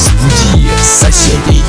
Разбуди соседей.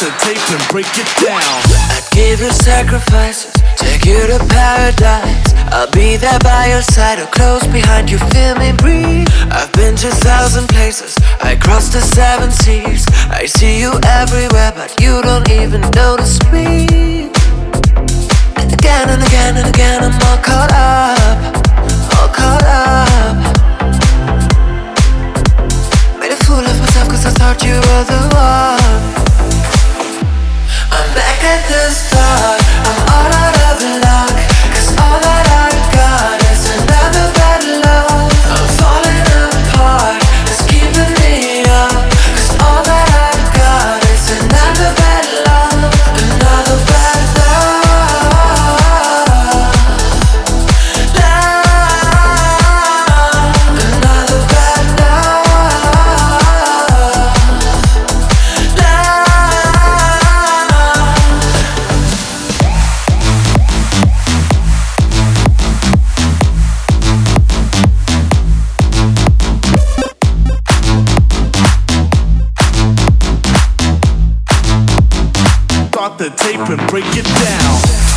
The tape and break it down. I'd give you sacrifices, take you to paradise. I'll be there by your side or close behind you, feel me breathe. I've been to thousand places, I crossed the seven seas. I see you everywhere, but you don't even notice me. And again and again and again, I'm all caught up, all caught up. Made a fool of myself cause I thought you were the one. At the start. Start the tape and break it down.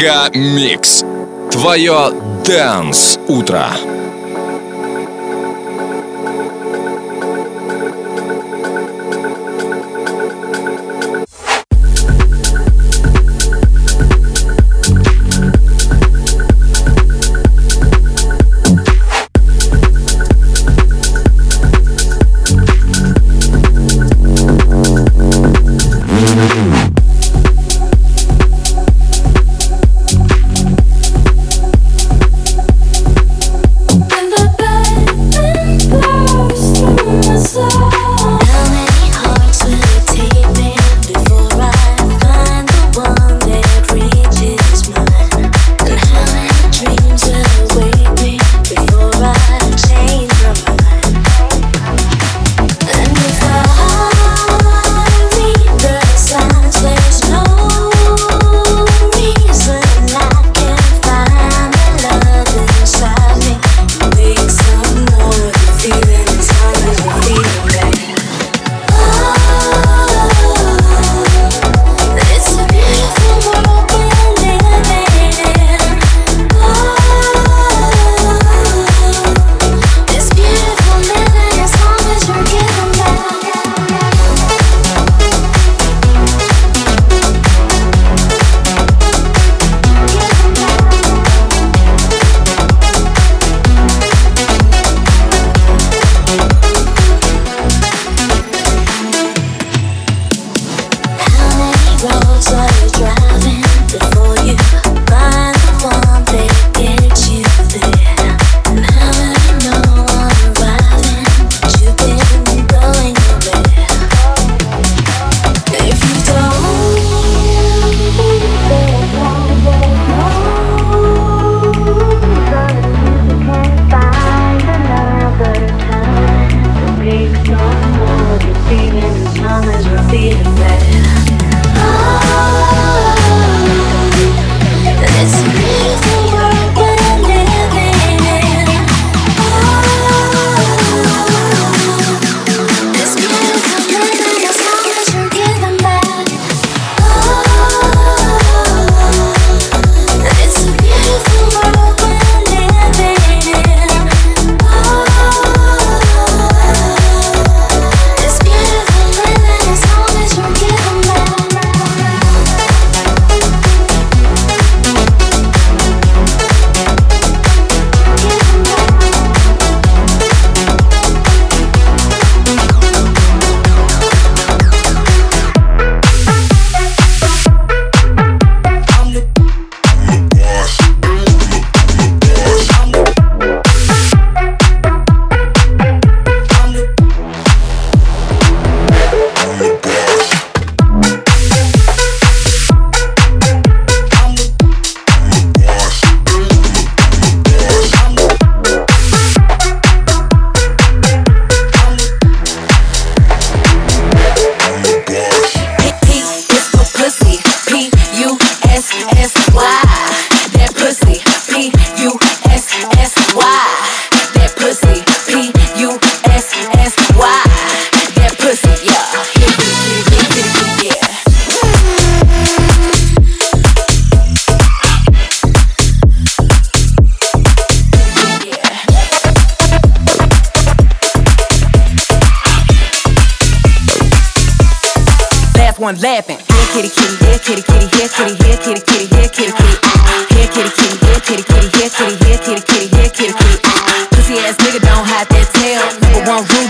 Мега. Твое Дэнс Утро. One laughing. Yeah, kitty, kitty, yeah, kitty, kitty, yeah, kitty, yeah, kitty, kitty, yeah, kitty, kitty. Uh-huh. Yeah, kitty, kitty, yeah, kitty, kitty, yeah, kitty, yeah, kitty, kitty, yeah, kitty, kitty. Uh-huh. Pussy ass nigga don't hide that tail. Number one rule,